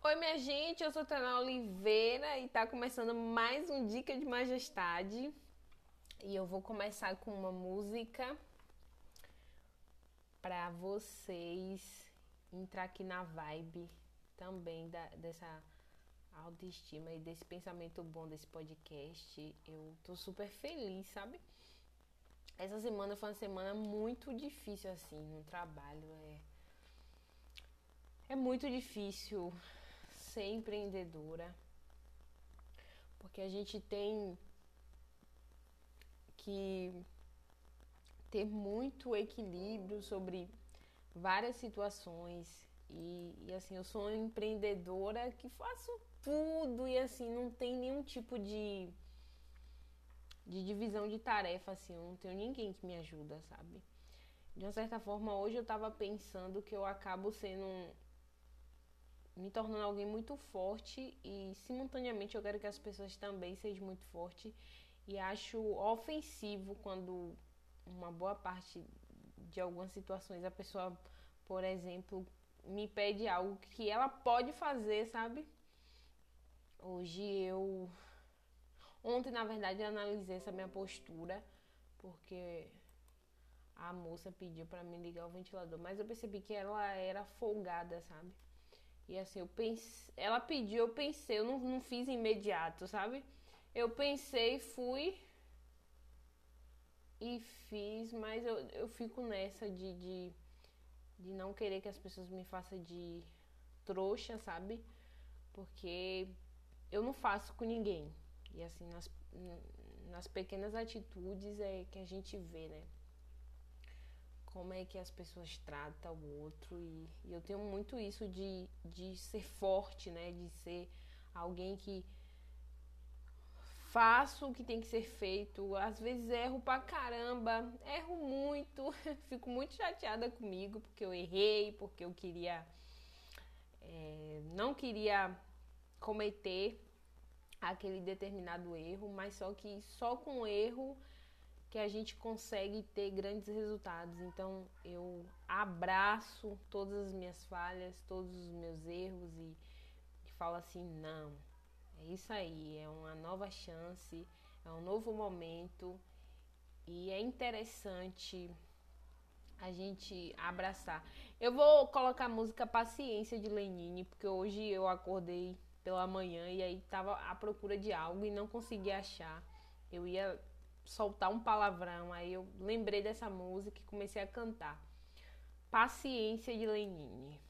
Oi, minha gente, eu sou Tana Oliveira e tá começando mais um Dica de Majestade. E eu vou começar com uma música para vocês entrar aqui na vibe também da, dessa autoestima e desse pensamento bom desse podcast. Eu tô super feliz, sabe? Essa semana foi uma semana muito difícil assim no trabalho, é é muito difícil ser empreendedora, porque a gente tem que ter muito equilíbrio sobre várias situações. E, e, assim eu sou uma empreendedora que faço tudo e assim não tem nenhum tipo de de divisão de tarefa assim eu não tenho ninguém que me ajuda sabe? De uma certa forma hoje eu estava pensando que eu acabo sendo me tornando alguém muito forte e simultaneamente eu quero que as pessoas também sejam muito fortes e acho ofensivo quando uma boa parte de algumas situações a pessoa, por exemplo, me pede algo que ela pode fazer, sabe? Hoje eu ontem na verdade eu analisei essa minha postura porque a moça pediu para me ligar o ventilador, mas eu percebi que ela era folgada, sabe? E assim, eu pensei, ela pediu, eu pensei, eu não, não fiz imediato, sabe? Eu pensei, fui e fiz, mas eu, eu fico nessa de, de, de não querer que as pessoas me façam de trouxa, sabe? Porque eu não faço com ninguém. E assim, nas, nas pequenas atitudes é que a gente vê, né? Como é que as pessoas tratam o outro e, e, eu tenho muito isso de, de ser forte, né? De ser alguém que faço o que tem que ser feito. Às vezes erro pra caramba, erro muito, fico muito chateada comigo porque eu errei, porque eu queria. É, não queria cometer aquele determinado erro, mas só que só com erro que a gente consegue ter grandes resultados. Então eu abraço todas as minhas falhas, todos os meus erros e, e falo assim: não, é isso aí, é uma nova chance, é um novo momento e é interessante a gente abraçar. Eu vou colocar a música Paciência de Lenine, porque hoje eu acordei pela manhã e aí tava à procura de algo e não consegui achar. Eu ia soltar um palavrão. Aí eu lembrei dessa música e comecei a cantar. Paciência de Lenine.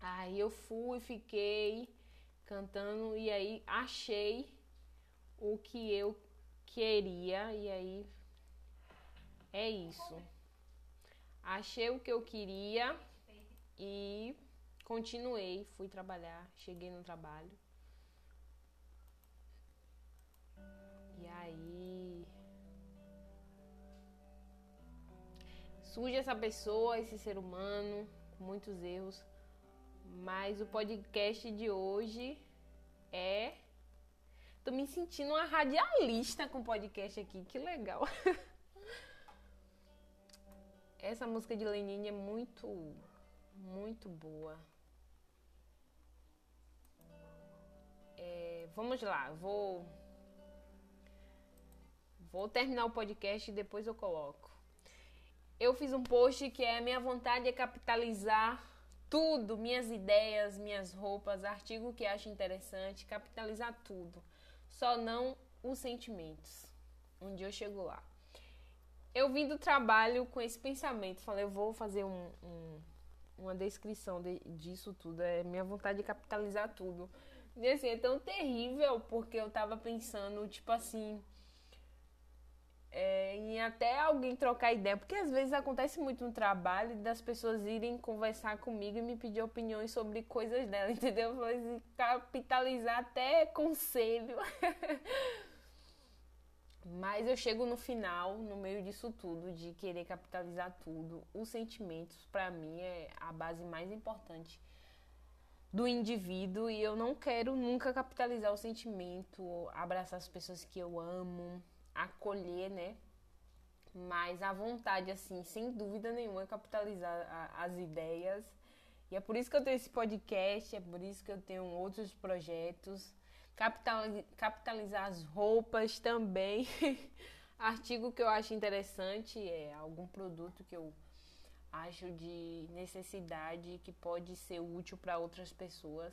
Aí eu fui, fiquei cantando e aí achei o que eu queria e aí é isso. Achei o que eu queria e continuei, fui trabalhar, cheguei no trabalho. Aí. Surge essa pessoa, esse ser humano, com muitos erros. Mas o podcast de hoje é. Tô me sentindo uma radialista com o podcast aqui, que legal. Essa música de Lenine é muito, muito boa. É, vamos lá, vou Vou terminar o podcast e depois eu coloco. Eu fiz um post que é minha vontade é capitalizar tudo, minhas ideias, minhas roupas, artigo que acho interessante, capitalizar tudo. Só não os sentimentos. Um dia eu chego lá. Eu vim do trabalho com esse pensamento. Falei, eu vou fazer um, um, uma descrição de, disso tudo. É minha vontade de capitalizar tudo. E assim, é tão terrível porque eu tava pensando, tipo assim é, em até alguém trocar ideia, porque às vezes acontece muito no trabalho das pessoas irem conversar comigo e me pedir opiniões sobre coisas dela, entendeu? Assim, capitalizar até conselho. Mas eu chego no final, no meio disso tudo, de querer capitalizar tudo. Os sentimentos, para mim, é a base mais importante do indivíduo e eu não quero nunca capitalizar o sentimento, abraçar as pessoas que eu amo, acolher, né? Mas a vontade, assim, sem dúvida nenhuma, é capitalizar a, as ideias E é por isso que eu tenho esse podcast, é por isso que eu tenho outros projetos. capitalizar as roupas também. Artigo que eu acho interessante é algum produto que eu acho de necessidade que pode ser útil para outras pessoas.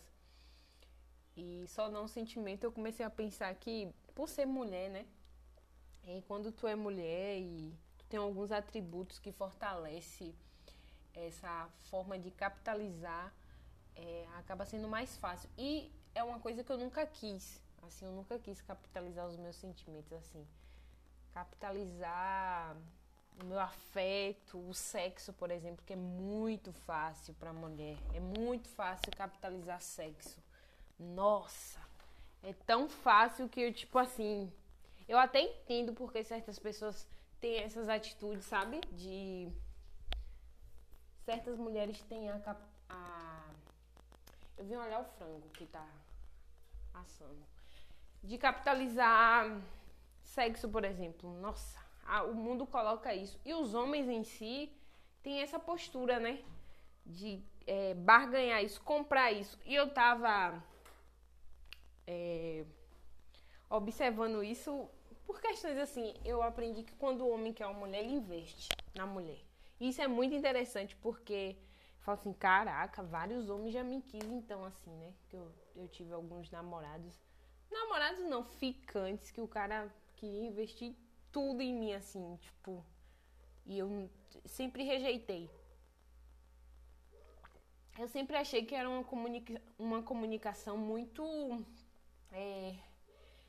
E só não sentimento, eu comecei a pensar que por ser mulher, né? E quando tu é mulher e tu tem alguns atributos que fortalece essa forma de capitalizar, é, acaba sendo mais fácil. E é uma coisa que eu nunca quis. Assim, eu nunca quis capitalizar os meus sentimentos assim. Capitalizar o meu afeto, o sexo, por exemplo, que é muito fácil para mulher. É muito fácil capitalizar sexo. Nossa, é tão fácil que eu tipo assim, eu até entendo porque certas pessoas têm essas atitudes, sabe? De certas mulheres têm a, a eu vim olhar o frango que tá assando. De capitalizar sexo, por exemplo. Nossa, a, o mundo coloca isso. E os homens em si têm essa postura, né? De é, barganhar isso, comprar isso. E eu tava é, observando isso por questões assim. Eu aprendi que quando o homem quer uma mulher, ele investe na mulher. E isso é muito interessante porque eu falo assim: caraca, vários homens já me quis, então, assim, né? Que eu, eu tive alguns namorados. Namorados não, ficantes, que o cara queria investir tudo em mim, assim, tipo. E eu sempre rejeitei. Eu sempre achei que era uma, comunica uma comunicação muito é,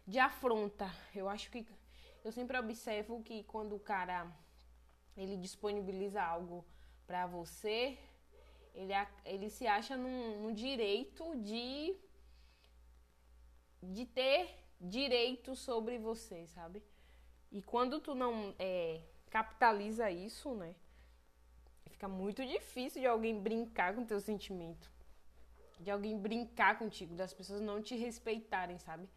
de afronta. Eu acho que eu sempre observo que quando o cara ele disponibiliza algo para você, ele, ele se acha no direito de de ter direito sobre você, sabe? E quando tu não é, capitaliza isso, né? Fica muito difícil de alguém brincar com teu sentimento. De alguém brincar contigo, das pessoas não te respeitarem, sabe?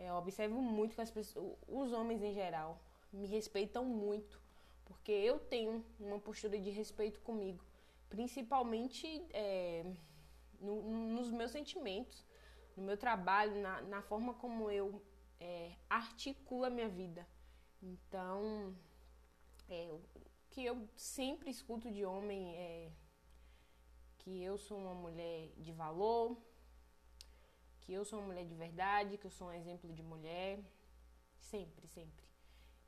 É, observo muito que as pessoas, os homens em geral, me respeitam muito. Porque eu tenho uma postura de respeito comigo. Principalmente é, no, nos meus sentimentos, no meu trabalho, na, na forma como eu é, articulo a minha vida. Então, é, o que eu sempre escuto de homem é que eu sou uma mulher de valor, que eu sou uma mulher de verdade, que eu sou um exemplo de mulher. Sempre, sempre.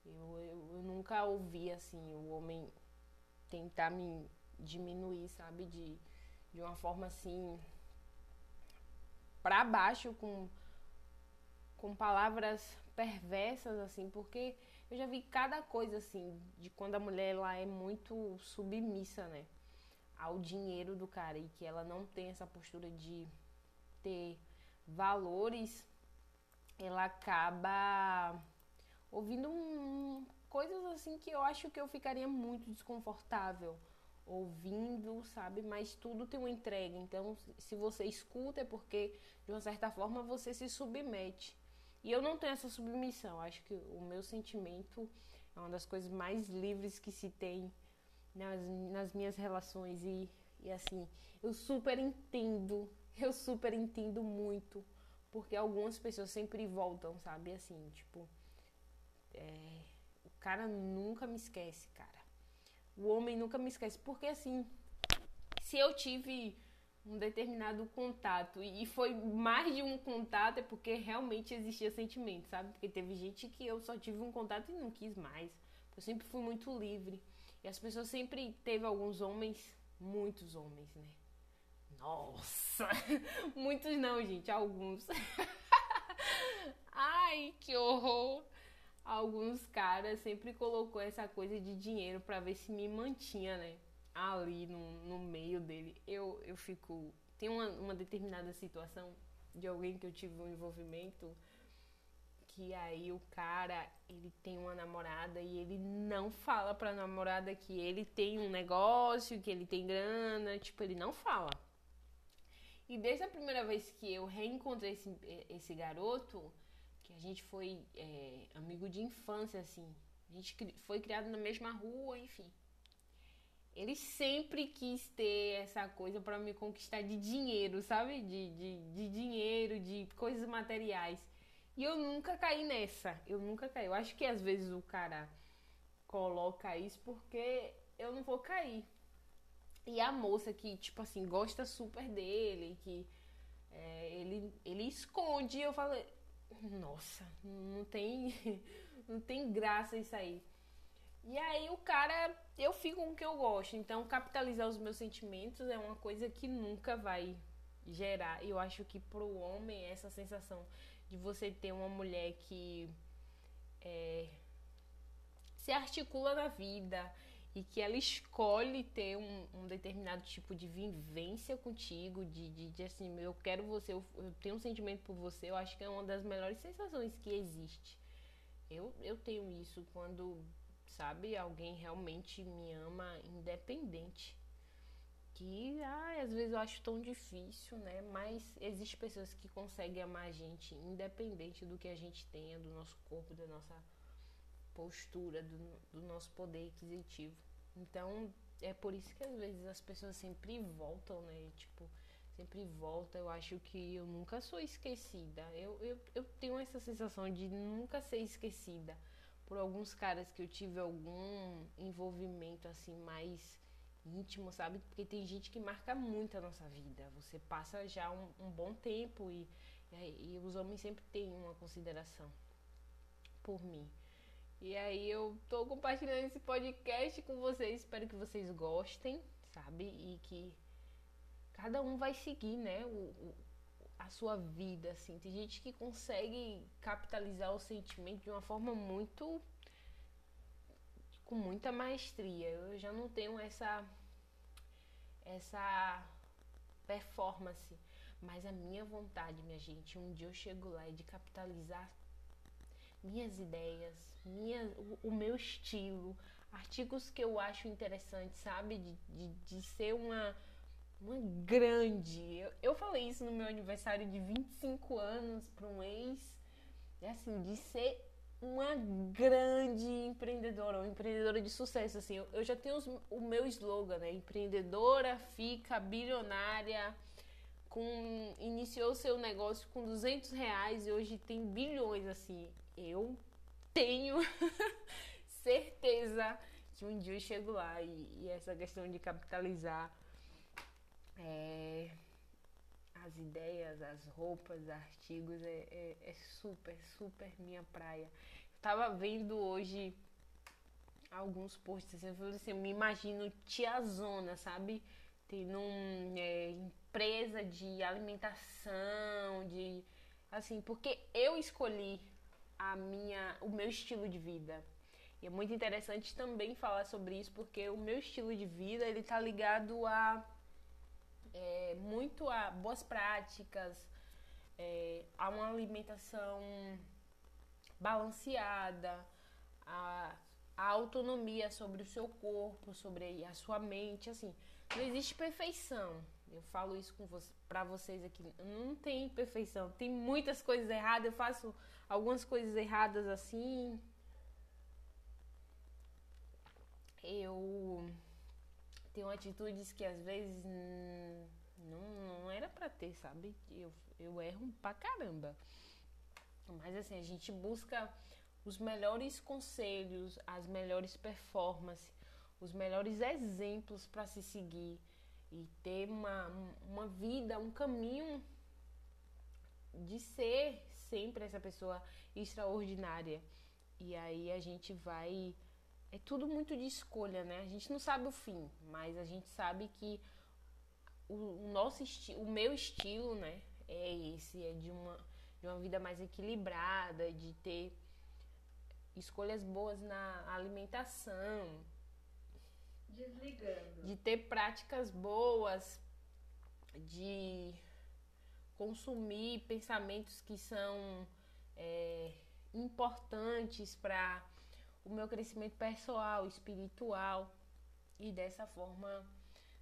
Eu, eu, eu nunca ouvi assim o homem tentar me diminuir, sabe? De, de uma forma assim para baixo com com palavras perversas assim, porque eu já vi cada coisa assim, de quando a mulher ela é muito submissa, né, ao dinheiro do cara e que ela não tem essa postura de ter valores, ela acaba ouvindo um, coisas assim que eu acho que eu ficaria muito desconfortável ouvindo, sabe? Mas tudo tem uma entrega. Então, se você escuta é porque de uma certa forma você se submete. E eu não tenho essa submissão. Acho que o meu sentimento é uma das coisas mais livres que se tem nas, nas minhas relações. E, e assim, eu super entendo, eu super entendo muito. Porque algumas pessoas sempre voltam, sabe? Assim, tipo, é, o cara nunca me esquece, cara. O homem nunca me esquece. Porque assim, se eu tive um determinado contato e foi mais de um contato é porque realmente existia sentimento, sabe? Porque teve gente que eu só tive um contato e não quis mais. Eu sempre fui muito livre. E as pessoas sempre teve alguns homens, muitos homens, né? Nossa! Muitos não, gente, alguns. Ai, que horror! Alguns caras sempre colocou essa coisa de dinheiro para ver se me mantinha, né? ali no, no meio dele, eu, eu fico. Tem uma, uma determinada situação de alguém que eu tive um envolvimento que aí o cara ele tem uma namorada e ele não fala pra namorada que ele tem um negócio, que ele tem grana, tipo, ele não fala. E desde a primeira vez que eu reencontrei esse, esse garoto, que a gente foi é, amigo de infância, assim, a gente foi criado na mesma rua, enfim. ele sempre quis ter essa coisa para me conquistar de dinheiro, sabe? De, de, de dinheiro, de coisas materiais. E eu nunca caí nessa. Eu nunca caí. Eu acho que às vezes o cara coloca isso porque eu não vou cair. E a moça que, tipo assim, gosta super dele, que é, ele, ele esconde, eu falei, nossa, não tem, não tem graça isso aí. E aí o cara, eu fico com o que eu gosto. Então capitalizar os meus sentimentos é uma coisa que nunca vai gerar. Eu acho que pro homem essa sensação de você ter uma mulher que é, se articula na vida e que ela escolhe ter um, um determinado tipo de vivência contigo, de, de, de, assim, eu quero você, eu, eu tenho um sentimento por você, eu acho que é uma das melhores sensações que existe. Eu, eu tenho isso quando sabe? Alguém realmente me ama independente. Que ai, às vezes eu acho tão difícil, né? Mas existe pessoas que conseguem amar a gente independente do que a gente tenha, do nosso corpo, da nossa postura, do, do nosso poder aquisitivo. Então é por isso que às vezes as pessoas sempre voltam, né? Tipo, sempre volta. Eu acho que eu nunca sou esquecida. Eu, eu, eu tenho essa sensação de nunca ser esquecida por alguns caras que eu tive algum envolvimento assim mais íntimo, sabe? Porque tem gente que marca muito a nossa vida. Você passa já um, um bom tempo e, e, e, os homens sempre têm uma consideração por mim. E aí eu tô compartilhando esse podcast com vocês. Espero que vocês gostem, sabe? E que cada um vai seguir, né? O, a sua vida, assim. Tem gente que consegue capitalizar o sentimento de uma forma muito com muita maestria. Eu já não tenho essa essa performance, mas a minha vontade, minha gente, um dia eu chego lá e de capitalizar minhas ideias, minha, o, o meu estilo, artigos que eu acho interessantes, sabe? De, de, de ser uma uma grande. Eu, eu falei isso no meu aniversário de 25 anos para um ex. Assim, de ser uma grande empreendedora, uma empreendedora de sucesso. Assim, eu, eu já tenho os, o meu slogan, né? Empreendedora fica bilionária. Com, iniciou seu negócio com 200 reais e hoje tem bilhões. Assim, eu tenho certeza que um dia eu chego lá e, e essa questão de capitalizar é, as ideias, as roupas, artigos, é, é, é, super, super minha praia. Eu tava vendo hoje alguns posts assim, eu falei assim, eu me imagino tiazona, sabe? Tendo uma é, empresa de alimentação, de assim, porque eu escolhi a minha, o meu estilo de vida. E é muito interessante também falar sobre isso, porque o meu estilo de vida ele tá ligado a é, muito a boas práticas, é, a uma alimentação balanceada, a, a autonomia sobre o seu corpo, sobre a sua mente, assim, não existe perfeição. Eu falo isso com você, para vocês aqui. Não tem perfeição. Tem muitas coisas erradas. Eu faço algumas coisas erradas assim. Eu tenho atitudes que às vezes não, não era para ter, sabe? Eu, eu erro pra caramba. Mas assim, a gente busca os melhores conselhos, as melhores performances, os melhores exemplos para se seguir e ter uma, uma vida, um caminho de ser sempre essa pessoa extraordinária. E aí a gente vai é tudo muito de escolha, né? A gente não sabe o fim, mas a gente sabe que o, nosso estilo, o meu estilo, né, é esse, é de uma, de uma vida mais equilibrada, de ter escolhas boas na alimentação, desligando, de ter práticas boas, de consumir pensamentos que são é, importantes para o meu crescimento pessoal, espiritual. E dessa forma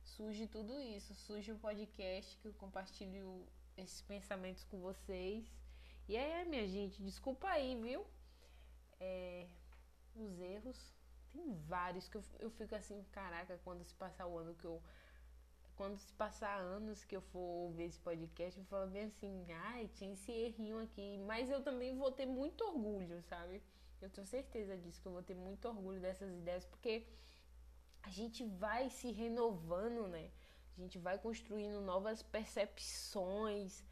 surge tudo isso. Surge o podcast que eu compartilho esses pensamentos com vocês. E é, minha gente, desculpa aí, viu? É, os erros, Tem vários que eu, eu fico assim, caraca, quando se passar o ano que eu. Quando se passar anos que eu for ouvir esse podcast, eu falo bem assim, ai, tinha esse errinho aqui. Mas eu também vou ter muito orgulho, sabe? Eu tenho certeza disso, que eu vou ter muito orgulho dessas ideias, porque a gente vai se renovando, né? A gente vai construindo novas percepções,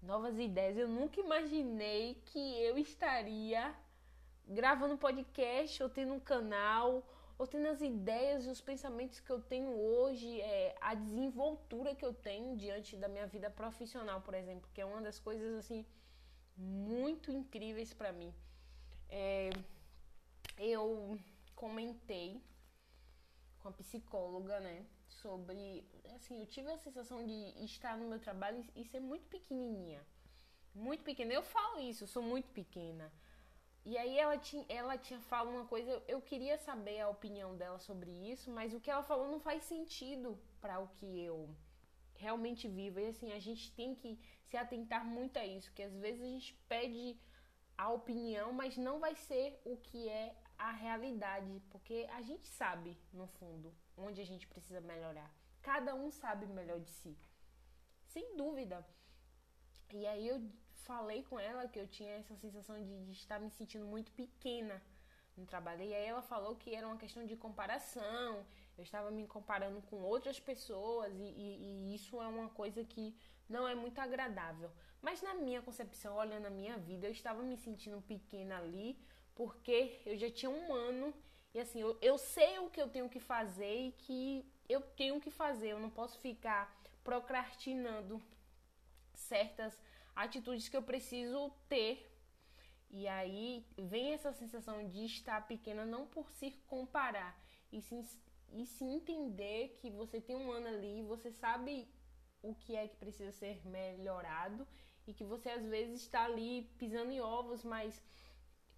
novas ideias. Eu nunca imaginei que eu estaria gravando podcast ou tendo um canal ou tendo as ideias e os pensamentos que eu tenho hoje, é, a desenvoltura que eu tenho diante da minha vida profissional, por exemplo, que é uma das coisas assim muito incríveis para mim. É, eu comentei com a psicóloga, né, sobre, assim, eu tive a sensação de estar no meu trabalho e ser muito pequenininha, muito pequena. Eu falo isso, eu sou muito pequena. E aí ela tinha, ela tinha falado uma coisa, eu queria saber a opinião dela sobre isso, mas o que ela falou não faz sentido para o que eu realmente vivo. E assim, a gente tem que se atentar muito a isso, que às vezes a gente pede a opinião, mas não vai ser o que é a realidade, porque a gente sabe, no fundo, onde a gente precisa melhorar. Cada um sabe melhor de si. Sem dúvida. E aí eu falei com ela que eu tinha essa sensação de, de, estar me sentindo muito pequena no trabalho. E aí ela falou que era uma questão de comparação, eu estava me comparando com outras pessoas e, e, e isso é uma coisa que não é muito agradável. Mas na minha concepção, olhando a minha vida, eu estava me sentindo pequena ali porque eu já tinha um ano e assim, eu, eu sei o que eu tenho que fazer e que eu tenho que fazer, eu não posso ficar procrastinando certas atitudes que eu preciso ter. E aí vem essa sensação de estar pequena não por se comparar, e sim, e se entender que você tem um ano ali, você sabe o que é que precisa ser melhorado e que você às vezes está ali pisando em ovos, mas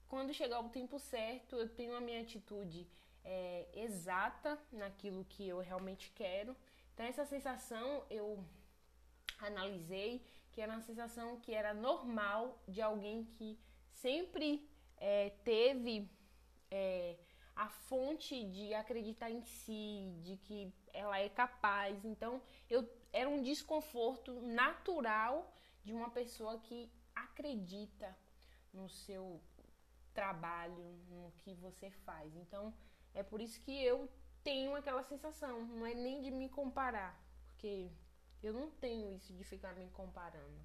quando chegar o tempo certo, eu tenho a minha atitude é, exata naquilo que eu realmente quero. Então essa sensação eu analisei que era uma sensação que era normal de alguém que sempre é, teve é, a fonte de acreditar em si, de que ela é capaz. Então, eu era um desconforto natural de uma pessoa que acredita no seu trabalho, no que você faz. Então, é por isso que eu tenho aquela sensação, não é nem de me comparar, porque eu não tenho isso de ficar me comparando.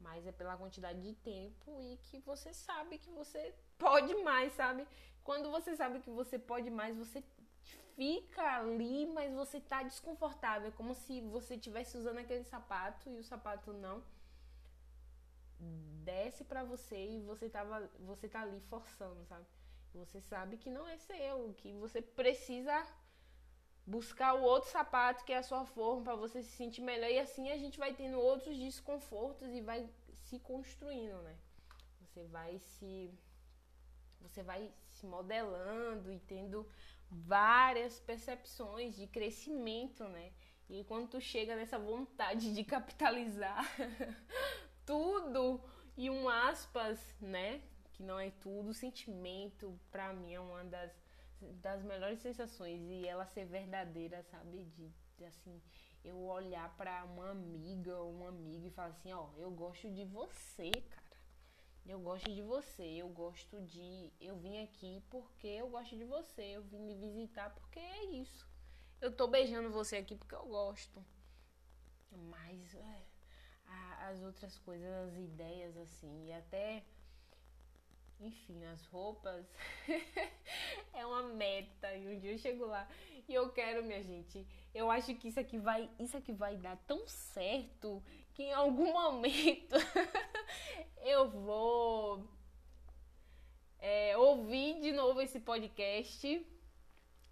Mas é pela quantidade de tempo e que você sabe que você pode mais, sabe? Quando você sabe que você pode mais, você fica ali, mas você tá desconfortável. Como se você estivesse usando aquele sapato e o sapato não desce para você e você tava você tá ali forçando, sabe? Você sabe que não é seu, que você precisa buscar o outro sapato que é a sua forma para você se sentir melhor e assim a gente vai tendo outros desconfortos e vai se construindo, né? Você vai se você vai se modelando e tendo várias percepções de crescimento, né? E quando tu chega nessa vontade de capitalizar tudo e um aspas, né? Que não é tudo, sentimento para mim é uma das das melhores sensações e ela ser verdadeira, sabe? De, de assim, eu olhar para uma amiga ou um amigo e falar assim, ó, eu gosto de você, cara. Eu gosto de você, eu gosto de. Eu vim aqui porque eu gosto de você, eu vim lhe visitar porque é isso. Eu tô beijando você aqui porque eu gosto. Mas é, as outras coisas, as ideias, assim, e até enfim, as roupas é uma meta e um dia eu chego lá e eu quero, minha gente. Eu acho que isso aqui vai, isso aqui vai dar tão certo que em algum momento eu vou é, ouvir de novo esse podcast.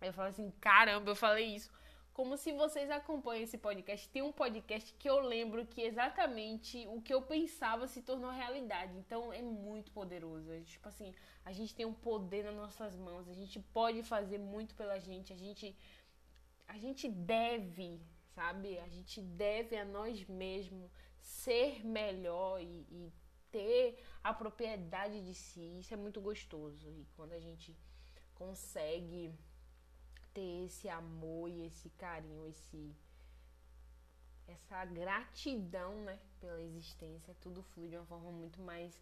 Eu falo assim, caramba, eu falei isso como se vocês acompanham esse podcast, tem um podcast que eu lembro que exatamente o que eu pensava se tornou realidade. Então é muito poderoso. É, tipo assim, a gente tem um poder nas nossas mãos, a gente pode fazer muito pela gente, a gente a gente deve, sabe? A gente deve a nós mesmos ser melhor e, e ter a propriedade de si. Isso é muito gostoso. E quando a gente consegue ter esse amor e esse carinho, esse essa gratidão, né, pela existência, tudo flui de uma forma muito mais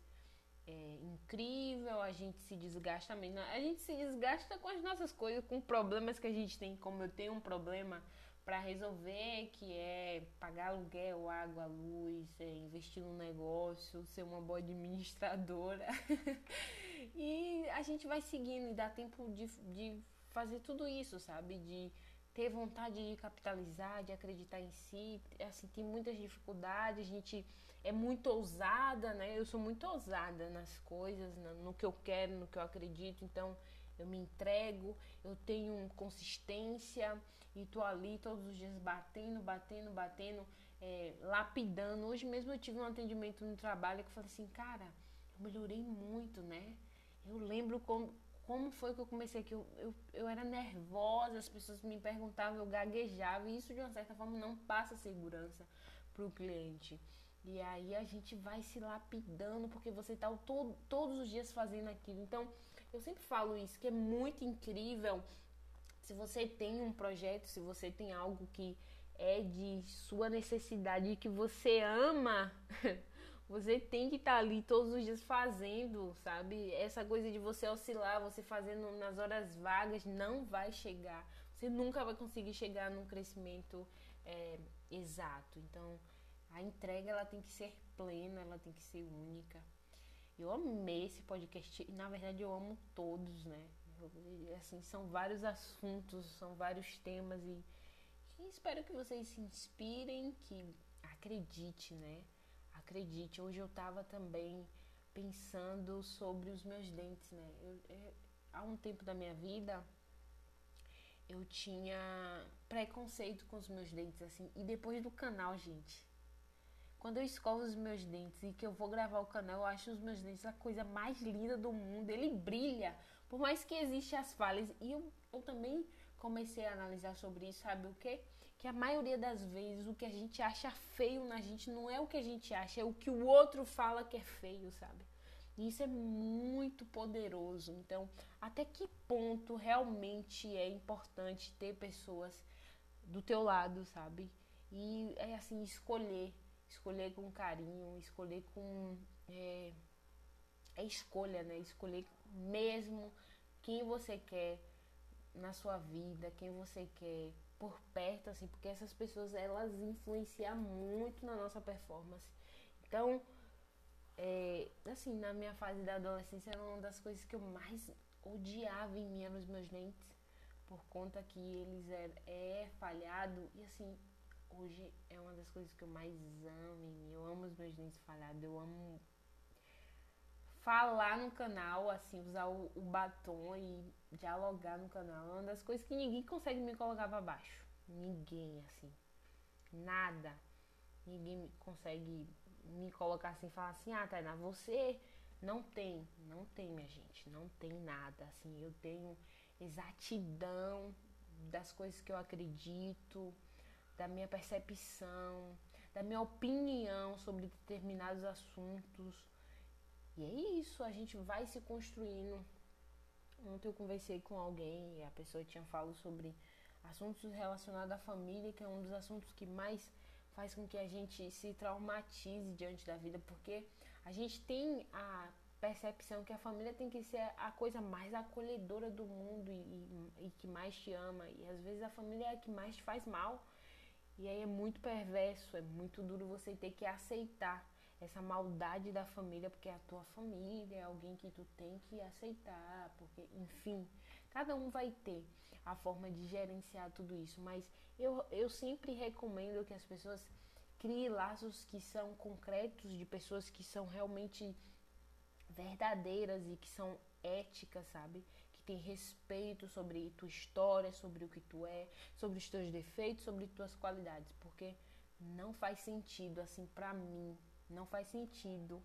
é, incrível, a gente se desgasta mesmo. A gente se desgasta com as nossas coisas, com problemas que a gente tem, como eu tenho um problema para resolver, que é pagar aluguel, água, luz, é, investir no negócio, ser uma boa administradora. e a gente vai seguindo e dá tempo de, de fazer tudo isso, sabe? De ter vontade de capitalizar, de acreditar em si. Assim, tem muitas dificuldades, a gente é muito ousada, né? Eu sou muito ousada nas coisas, no que eu quero, no que eu acredito, então eu me entrego, eu tenho consistência e tô ali todos os dias batendo, batendo, batendo, é, lapidando. Hoje mesmo eu tive um atendimento no trabalho que eu falei assim, cara, eu melhorei muito, né? Eu lembro como, como foi que eu comecei aqui? Eu, eu, eu era nervosa, as pessoas me perguntavam, eu gaguejava, e isso de uma certa forma não passa segurança para o cliente. E aí a gente vai se lapidando, porque você está todo, todos os dias fazendo aquilo. Então, eu sempre falo isso, que é muito incrível se você tem um projeto, se você tem algo que é de sua necessidade, que você ama, Você tem que estar tá ali todos os dias fazendo, sabe? Essa coisa de você oscilar, você fazendo nas horas vagas, não vai chegar. Você nunca vai conseguir chegar num crescimento é, exato. Então, a entrega ela tem que ser plena, ela tem que ser única. Eu amei esse podcast na verdade eu amo todos, né? Assim, são vários assuntos, são vários temas e, e espero que vocês se inspirem, que acredite, né? Acredite, hoje eu estava também pensando sobre os meus dentes, né? Eu, eu, há um tempo da minha vida eu tinha preconceito com os meus dentes, assim, e depois do canal, gente. Quando eu escovo os meus dentes e que eu vou gravar o canal, eu acho os meus dentes a coisa mais linda do mundo. Ele brilha, por mais que existam as falhas. E eu, eu também comecei a analisar sobre isso, sabe o que? Que a maioria das vezes o que a gente acha feio na gente não é o que a gente acha, é o que o outro fala que é feio, sabe? E isso é muito poderoso. Então, até que ponto realmente é importante ter pessoas do teu lado, sabe? E é assim, escolher. Escolher com carinho, escolher com. É, é escolha, né? Escolher mesmo quem você quer na sua vida, quem você quer por perto, assim, porque essas pessoas elas influenciam muito na nossa performance. Então, é, assim, na minha fase da adolescência era uma das coisas que eu mais odiava em mim nos meus dentes, por conta que eles é, é falhado e assim, hoje é uma das coisas que eu mais amo em mim. Eu amo os meus dentes falhados, eu amo falar no canal, assim, usar o, o, batom e dialogar no canal. É uma das coisas que ninguém consegue me colocar pra baixo. Ninguém, assim. Nada. Ninguém consegue me colocar assim e falar assim, ah, Tainá, você não tem, não tem, minha gente, não tem nada. Assim, eu tenho exatidão das coisas que eu acredito, da minha percepção, da minha opinião sobre determinados assuntos e é isso, a gente vai se construindo. Ontem eu conversei com alguém e a pessoa tinha falado sobre assuntos relacionados à família, que é um dos assuntos que mais faz com que a gente se traumatize diante da vida, porque a gente tem a percepção que a família tem que ser a coisa mais acolhedora do mundo e, e, que mais te ama. E às vezes a família é a que mais te faz mal. E aí é muito perverso, é muito duro você ter que aceitar essa maldade da família, porque é a tua família, é alguém que tu tem que aceitar, porque, enfim, cada um vai ter a forma de gerenciar tudo isso, mas eu, eu sempre recomendo que as pessoas criem laços que são concretos, de pessoas que são realmente verdadeiras e que são éticas, sabe? Que tem respeito sobre tua história, sobre o que tu é, sobre os teus defeitos, sobre tuas qualidades, porque não faz sentido assim para mim não faz sentido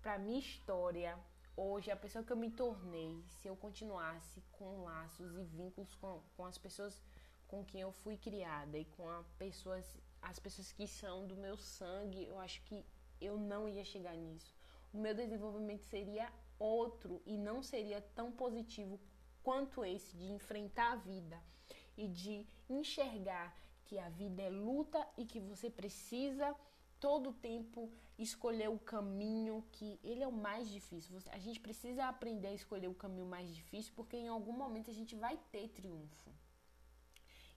para minha história hoje, a pessoa que eu me tornei, se eu continuasse com laços e vínculos com, com as pessoas com quem eu fui criada e com a pessoas, as pessoas que são do meu sangue, eu acho que eu não ia chegar nisso. O meu desenvolvimento seria outro e não seria tão positivo quanto esse de enfrentar a vida e de enxergar que a vida é luta e que você precisa todo tempo escolher o caminho que ele é o mais difícil. A gente precisa aprender a escolher o caminho mais difícil porque em algum momento a gente vai ter triunfo.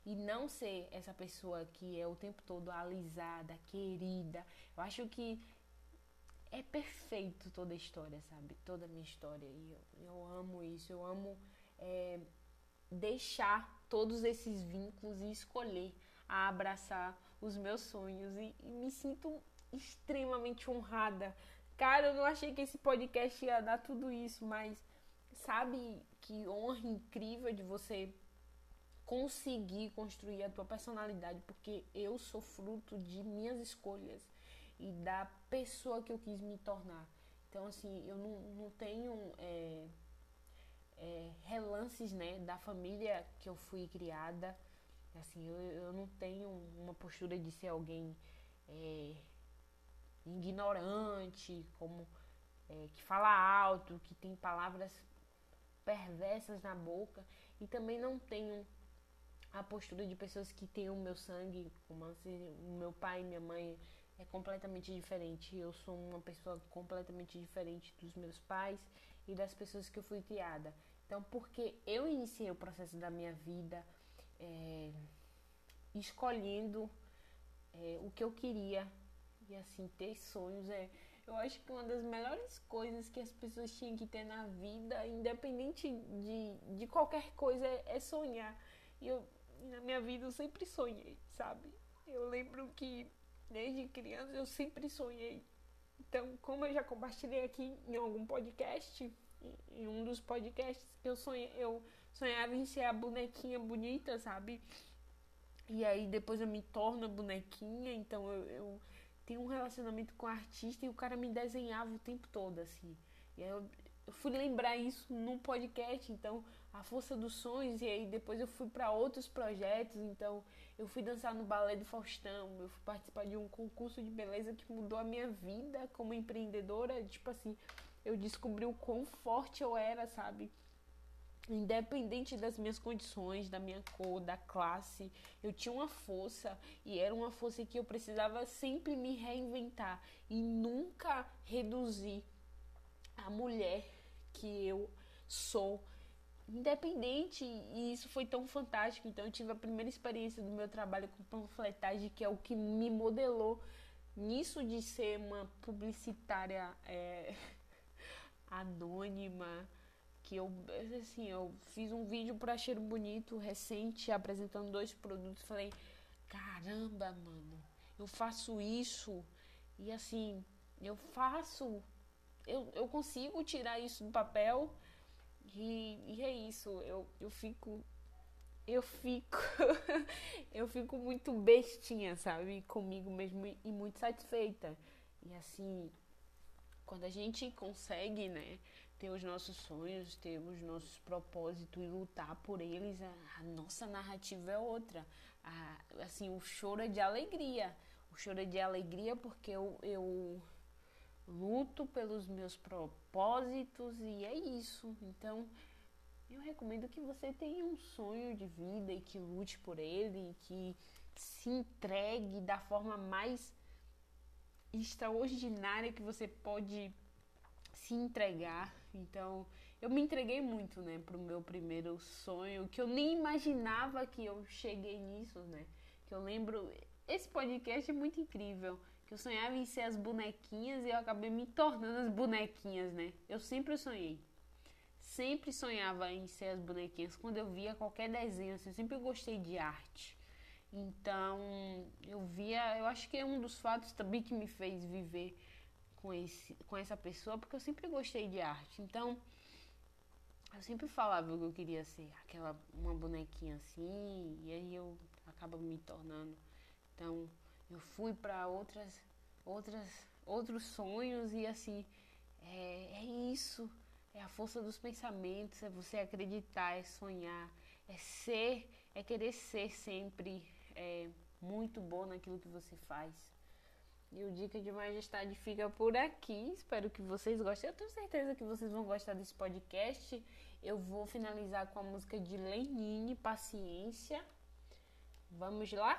E não ser essa pessoa que é o tempo todo alisada, querida. Eu acho que é perfeito toda a história, sabe? Toda a minha história. E eu, eu amo isso. Eu amo é, deixar todos esses vínculos e escolher a abraçar os meus sonhos e, e me sinto extremamente honrada. Cara, eu não achei que esse podcast ia dar tudo isso, mas sabe que honra incrível de você conseguir construir a tua personalidade, porque eu sou fruto de minhas escolhas e da pessoa que eu quis me tornar. Então, assim, eu não, não tenho é, é, relances né, da família que eu fui criada Assim, eu, eu não tenho uma postura de ser alguém é, ignorante, como é, que fala alto, que tem palavras perversas na boca. E também não tenho a postura de pessoas que têm o meu sangue, como assim, o meu pai e minha mãe é completamente diferente. Eu sou uma pessoa completamente diferente dos meus pais e das pessoas que eu fui criada. Então, porque eu iniciei o processo da minha vida é, escolhendo é, o que eu queria e assim ter sonhos é eu acho que uma das melhores coisas que as pessoas tinham que ter na vida, independente de, de qualquer coisa, é, é sonhar. E eu, na minha vida, eu sempre sonhei, sabe? Eu lembro que desde criança eu sempre sonhei. Então, como eu já compartilhei aqui em algum podcast, em um dos podcasts eu sonhei, eu sonhava em ser a bonequinha bonita, sabe? E aí depois eu me torno bonequinha, então eu, eu tenho um relacionamento com o artista e o cara me desenhava o tempo todo, assim. E aí eu, eu fui lembrar isso num podcast, então a força dos sonhos, e aí depois eu fui para outros projetos, então eu fui dançar no balé do Faustão, eu fui participar de um concurso de beleza que mudou a minha vida como empreendedora, tipo assim, eu descobri o quão forte eu era, sabe? Independente das minhas condições, da minha cor, da classe, eu tinha uma força e era uma força que eu precisava sempre me reinventar e nunca reduzir a mulher que eu sou independente e isso foi tão fantástico. Então eu tive a primeira experiência do meu trabalho com panfletagem que é o que me modelou nisso de ser uma publicitária é, anônima que eu assim, eu fiz um vídeo para Cheiro Bonito recente apresentando dois produtos, falei: "Caramba, mano, eu faço isso". E assim, eu faço eu, eu consigo tirar isso do papel e, e é isso. Eu, eu fico eu fico eu fico muito bestinha, sabe, comigo mesmo e muito satisfeita. E assim, quando a gente consegue, né, ter os nossos sonhos, ter os nossos propósitos e lutar por eles, a, a nossa narrativa é outra. A, assim, o choro é de alegria. O choro é de alegria porque eu, eu luto pelos meus propósitos e é isso. Então, eu recomendo que você tenha um sonho de vida e que lute por ele, e que se entregue da forma mais extraordinária que você pode se entregar. Então, eu me entreguei muito, né, pro meu primeiro sonho, que eu nem imaginava que eu cheguei nisso, né? Que eu lembro, esse podcast é muito incrível, que eu sonhava em ser as bonequinhas e eu acabei me tornando as bonequinhas, né? Eu sempre sonhei. Sempre sonhava em ser as bonequinhas. Quando eu via qualquer desenho, assim, eu sempre gostei de arte. Então, eu via, eu acho que é um dos fatos também que me fez viver com, esse, com essa pessoa, porque eu sempre gostei de arte. Então, eu sempre falava que eu queria ser aquela uma bonequinha assim, e aí eu acabo me tornando. Então, eu fui para outras outras outros sonhos e assim, é, é isso, é a força dos pensamentos, é você acreditar, é sonhar, é ser, é querer ser sempre é, muito bom naquilo que você faz. E o Dica de Majestade fica por aqui. Espero que vocês gostem. Eu tenho certeza que vocês vão gostar desse podcast. Eu vou finalizar com a música de Lenine, Paciência. Vamos lá?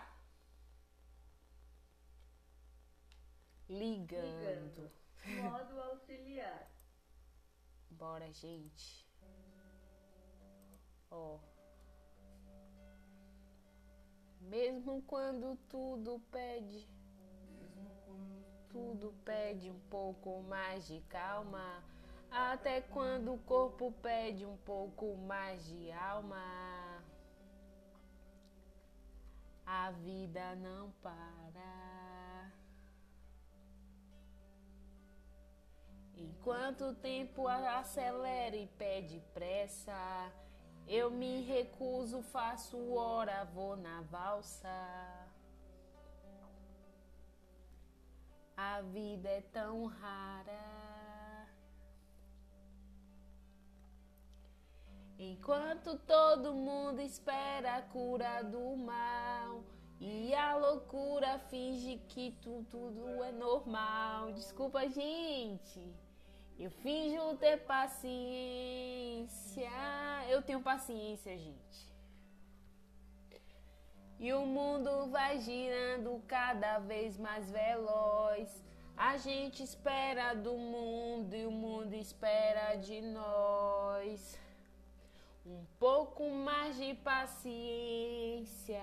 Ligando. Ligando. Modo auxiliar. Bora, gente. Ó. Mesmo quando tudo pede, tudo pede um pouco mais de calma. Até quando o corpo pede um pouco mais de alma. A vida não para. Enquanto o tempo acelera e pede pressa, eu me recuso, faço hora, vou na valsa. A vida é tão rara. Enquanto todo mundo espera a cura do mal e a loucura finge que tu, tudo é normal. Desculpa, gente. Eu finjo ter paciência. Eu tenho paciência, gente. E o mundo vai girando cada vez mais veloz. A gente espera do mundo e o mundo espera de nós. Um pouco mais de paciência.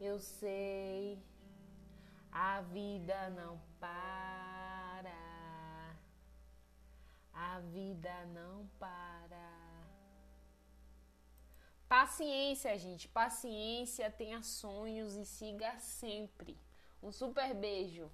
Eu sei, a vida não para. A vida não para. Paciência, gente, paciência, tenha sonhos e siga sempre. Um super beijo.